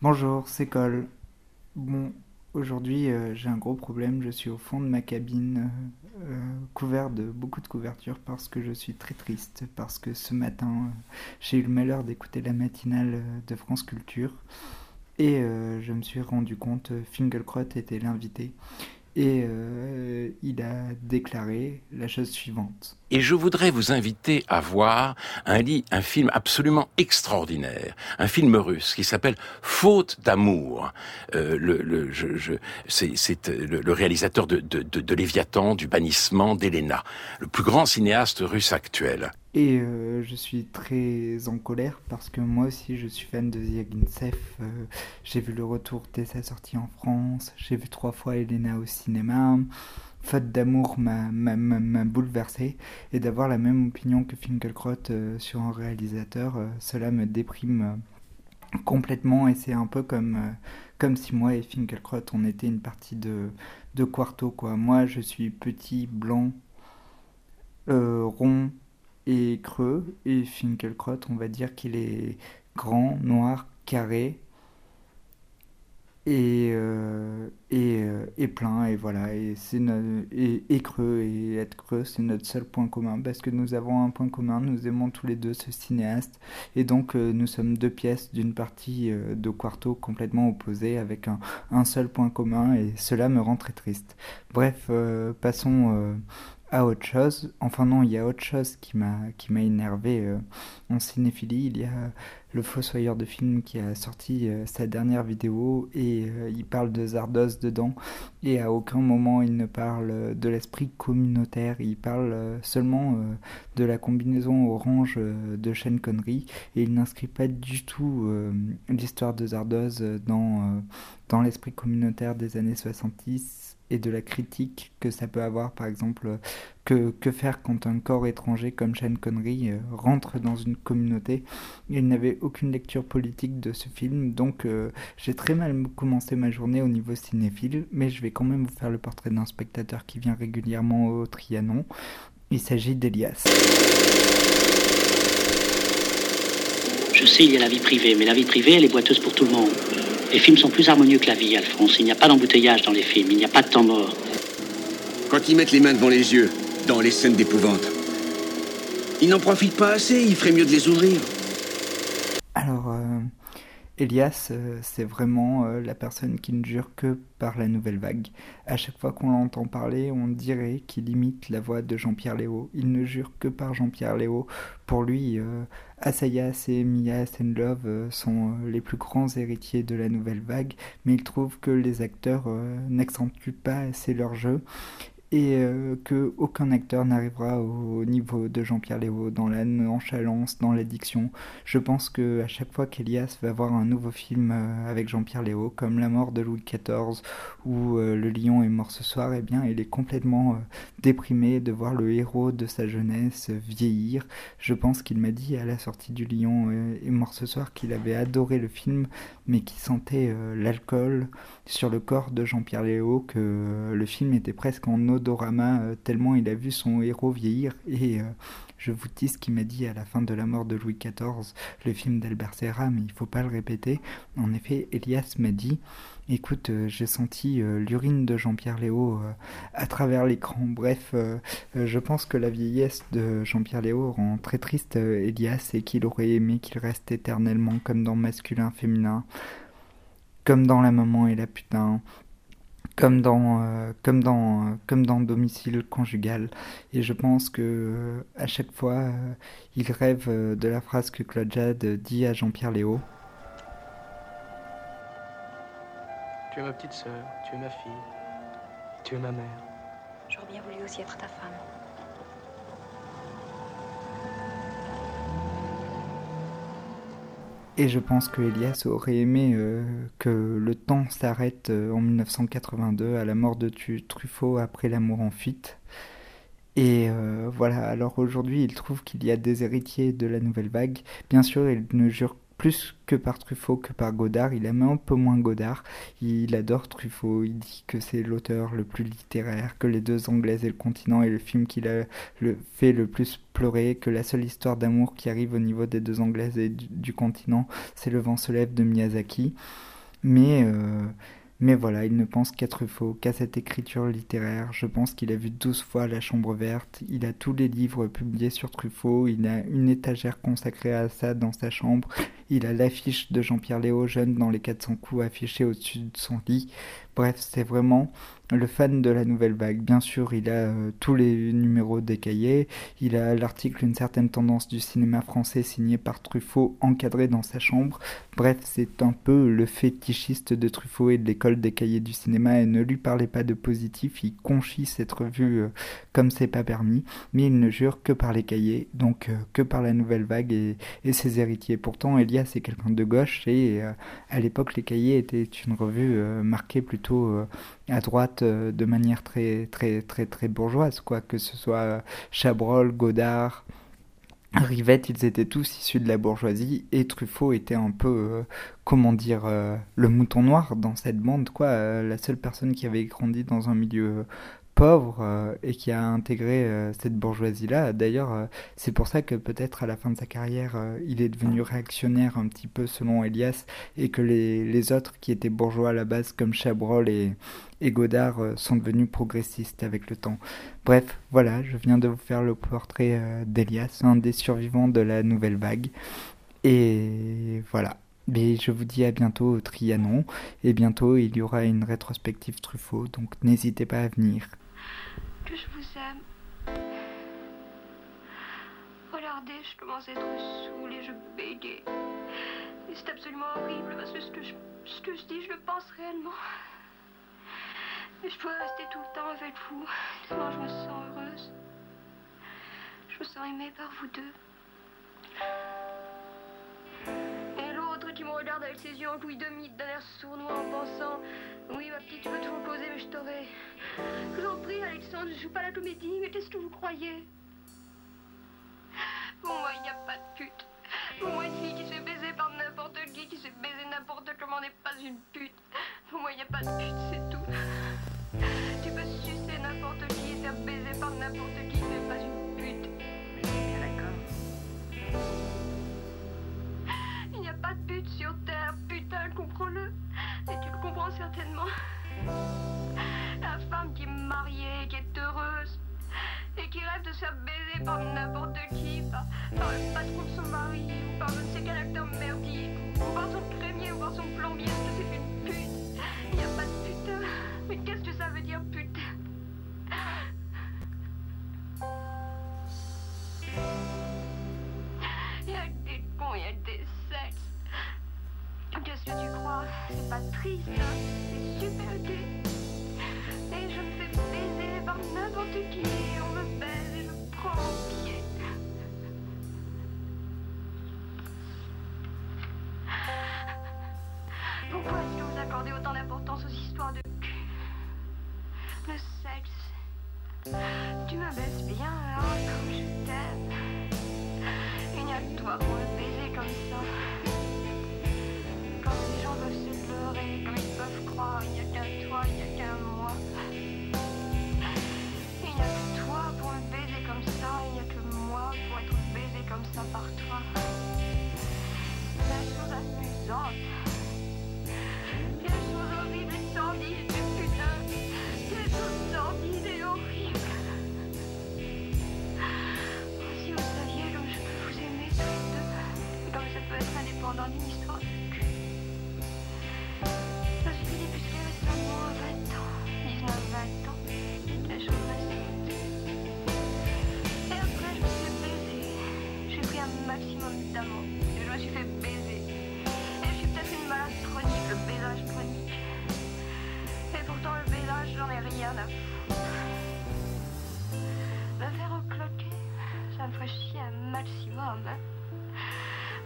Bonjour, c'est Cole. Bon, aujourd'hui euh, j'ai un gros problème, je suis au fond de ma cabine, euh, euh, couvert de beaucoup de couvertures parce que je suis très triste, parce que ce matin j'ai eu le malheur d'écouter la matinale de France Culture. Et je me suis rendu compte, Fingelkrot était l'invité et euh, il a déclaré la chose suivante. Et je voudrais vous inviter à voir un, film absolument extraordinaire, un film russe qui s'appelle Faute d'amour. Euh, le, c'est le, le, réalisateur de, de Léviathan, du bannissement d'Elena, le plus grand cinéaste russe actuel. Et euh, je suis très en colère parce que moi aussi je suis fan de Ziagintsev. Euh, j'ai vu le retour dès sa sortie en France. J'ai vu trois fois Elena au cinéma. Faute d'amour m'a bouleversé. Et d'avoir la même opinion que Finkelkraut euh, sur un réalisateur, euh, cela me déprime complètement. Et c'est un peu comme, si moi et Finkelkraut on était une partie de, Quarto. Moi je suis petit, blanc, rond creux. Et Finkelkraut, on va dire qu'il est grand, noir, carré et, euh, et, euh, et, plein et voilà et c'est et, et, creux et être creux c'est notre seul point commun parce que nous avons un point commun nous aimons tous les deux ce cinéaste et donc euh, nous sommes deux pièces d'une partie euh, de quarto complètement opposée avec un, un, seul point commun et cela me rend très triste bref passons à autre chose. Enfin non, il y a autre chose qui m'a qui m'a énervé euh, en cinéphilie. Il y a le Fossoyeur de film qui a sorti euh, sa dernière vidéo et euh, il parle de Zardos dedans et à aucun moment il ne parle de l'esprit communautaire. Il parle seulement de la combinaison orange de Sean Connery et il n'inscrit pas du tout l'histoire de Zardos dans dans l'esprit communautaire des années 70 et de la critique que ça peut avoir, par exemple, que, que faire quand un corps étranger comme Sean Connery euh, rentre dans une communauté. Il n'avait aucune lecture politique de ce film, donc euh, j'ai très mal commencé ma journée au niveau cinéphile, mais je vais quand même vous faire le portrait d'un spectateur qui vient régulièrement au Trianon. Il s'agit d'Elias. Je sais, il y a la vie privée, mais la vie privée, elle est boiteuse pour tout le monde. Les films sont plus harmonieux que la vie, Alphonse. Il n'y a pas d'embouteillage dans les films, il n'y a pas de temps mort. Quand ils mettent les mains devant les yeux, dans les scènes d'épouvante, ils n'en profitent pas assez, il ferait mieux de les ouvrir. Alors, euh, Elias, euh, c'est vraiment euh, la personne qui ne jure que par la nouvelle vague. À chaque fois qu'on l'entend parler, on dirait qu'il imite la voix de Jean-Pierre Léo. Il ne jure que par Jean-Pierre Léo. Pour lui, euh, Asayas et Mia Stenlove sont les plus grands héritiers de la nouvelle vague, mais il trouve que les acteurs n'accentuent pas assez leur jeu et euh, que aucun acteur n'arrivera au niveau de Jean-Pierre Léo dans la nonchalance, dans l'addiction. Je pense que à chaque fois qu'Elias va voir un nouveau film euh, avec Jean-Pierre Léo, comme La mort de Louis XIV ou euh, Le lion est mort ce soir, eh bien, il est complètement euh, déprimé de voir le héros de sa jeunesse vieillir. Je pense qu'il m'a dit à la sortie du lion est mort ce soir qu'il avait adoré le film, mais qu'il sentait l'alcool sur le corps de Jean-Pierre Léo, que le film était presque en odorama euh, tellement il a vu son héros vieillir et euh, je vous dis ce qu'il m'a dit à la fin de la mort de Louis XIV, le film d'Albert Serra, mais il faut pas le répéter. En effet, Elias m'a dit Écoute, euh, j'ai senti l'urine de Jean-Pierre Léo à travers l'écran. Bref, je pense que la vieillesse de Jean-Pierre Léo rend très triste Elias et qu'il aurait aimé qu'il reste éternellement comme dans Masculin Féminin, comme dans La Maman et la Putain, comme dans, euh, comme dans, euh, comme dans Domicile conjugal. Et je pense que euh, à chaque fois, euh, il rêve euh, de la phrase que Claude Jade dit à Jean-Pierre Léo. Tu es ma petite sœur, tu es ma fille, tu es ma mère. J'aurais bien voulu aussi être ta femme. Et je pense que Elias aurait aimé euh, que le temps s'arrête euh, en 1982 à la mort de Truffaut après l'amour en fuite. Et euh, voilà, alors aujourd'hui il trouve qu'il y a des héritiers de la nouvelle vague. Bien sûr, il ne jure plus que par Truffaut que par Godard. Il aime un peu moins Godard. Il adore Truffaut. Il dit que c'est l'auteur le plus littéraire, que les deux Anglaises et le continent est le film qu'il a le, fait le plus pleurer, que la seule histoire d'amour qui arrive au niveau des deux Anglaises et du, continent, c'est Le vent se lève de Miyazaki. Mais euh, mais voilà, il ne pense qu'à Truffaut, qu'à cette écriture littéraire. Je pense qu'il a vu douze fois La Chambre verte, il a tous les livres publiés sur Truffaut, il a une étagère consacrée à ça dans sa chambre, il a l'affiche de Jean-Pierre Léo jeune dans les 400 coups affichée au-dessus de son lit. Bref, c'est vraiment le fan de la nouvelle vague. Bien sûr, il a euh, tous les numéros des cahiers, il a l'article Une certaine tendance du cinéma français signé par Truffaut encadré dans sa chambre. Bref, c'est un peu le fétichiste de Truffaut et de l'école des cahiers du cinéma et ne lui parlez pas de positif, il conchit cette revue euh, comme c'est pas permis, mais il ne jure que par les cahiers, donc euh, que par la nouvelle vague et, ses héritiers. Pourtant, Elias est quelqu'un de gauche et à l'époque, les cahiers étaient une revue marquée plutôt à droite euh, de manière très très très très bourgeoise quoi que ce soit Chabrol, Godard, Rivette, ils étaient tous issus de la bourgeoisie et Truffaut était un peu, euh, comment dire, euh, le mouton noir dans cette bande, quoi. la seule personne qui avait grandi dans un milieu pauvre euh, et qui a intégré euh, cette bourgeoisie-là. D'ailleurs, euh, c'est pour ça que peut-être à la fin de sa carrière, il est devenu réactionnaire un petit peu selon Elias et que les, autres qui étaient bourgeois à la base comme Chabrol et, et Godard sont devenus progressistes avec le temps. Bref, voilà, je viens de vous faire le portrait d'Elias, un des survivants de la nouvelle vague. Et voilà. Mais je vous dis à bientôt au Trianon, et bientôt il y aura une rétrospective Truffaut, donc n'hésitez pas à venir aime. Regardez, je commence à être saoule et je bégaye. Et c'est absolument horrible parce que ce que, je, ce que je dis, je le pense réellement. Et je pourrais rester tout le temps avec vous, je me sens heureuse. Je me sens aimée par vous deux. Ses yeux en couille de mythe d'un air sournois en pensant Oui, ma petite, tu peux toujours poser, mais je t'aurai. Je vous en prie, Alexandre, je joue pas la comédie, mais qu'est-ce que vous croyez? Pour moi, il n'y a pas de pute. Pour moi, une fille qui se fait baiser par n'importe qui, qui se fait baiser n'importe comment n'est pas une pute. Pour moi, il n'y a pas de pute, c'est tout. Tu peux sucer n'importe qui et faire baiser par n'importe qui, Il n'y indépendant d'une histoire de cul. Je suis débutée récemment à 20 ans, 19-20 ans, la chose récente. Et après, je me suis fait baiser. J'ai pris un maximum d'amour et je me suis fait baiser. Et je suis peut-être une malade chronique, le baisage chronique. Et pourtant, le baisage, j'en ai rien à foutre. Me faire encloquer, ça me ferait chier un maximum. Hein.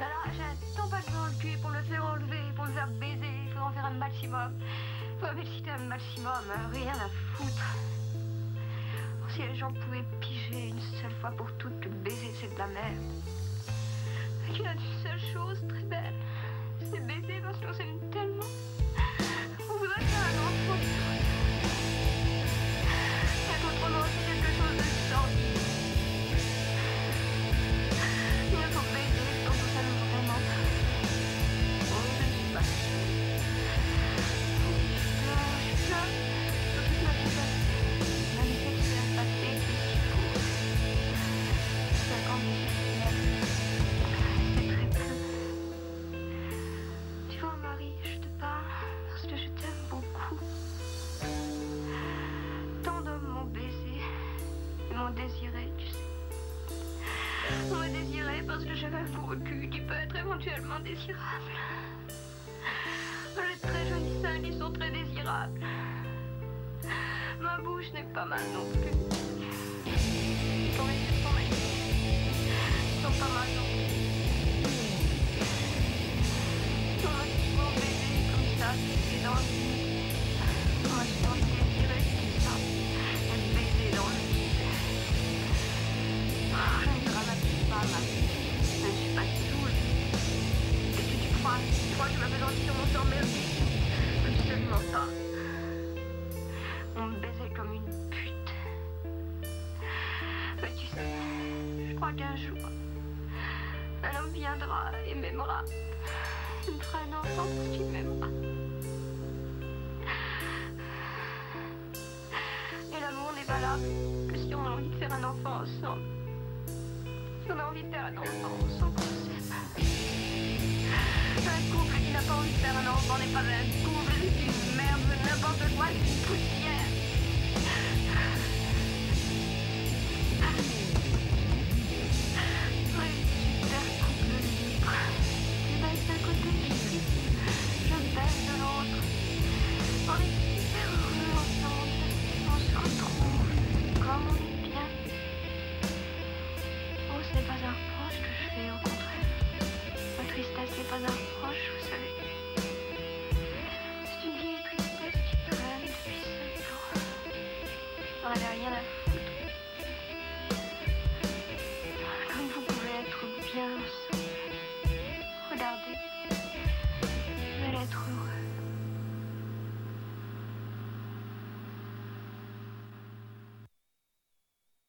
Là, j'ai un tampon dans le cul pour le faire enlever, pour le faire baiser, il faut en faire un maximum. Faut m'exciter un maximum, hein, rien à foutre. Si les gens pouvaient piger une seule fois pour toutes que baiser c'est de la merde. Qu'il y a une seule chose très belle. s'est baisé parce qu'on s'aime tellement. On voudrait faire un enfant. C'est quelque chose de sordide. Cul qui peut être éventuellement désirable. De très jolis seins qui sont très désirables. Ma bouche n'est pas mal non plus. Ton yeux sont magnifiques. Ils sont pas mal non plus. On m'a souvent baisé comme ça, baisé dans Tu je m'appelle sur mon s'emmerder Absolument pas. On me baisait comme une pute. Mais tu sais, je crois qu'un jour, un homme viendra et m'aimera. Il me fera un enfant parce qu'il m'aimera. Et l'amour n'est valable que si on a envie de faire un enfant ensemble. Si on a envie de faire un enfant ensemble, on s'aime. Un couple qui n'a pas envie de faire un enfant n'est pas un couple, c'est une merde, c'est n'importe quoi, c'est une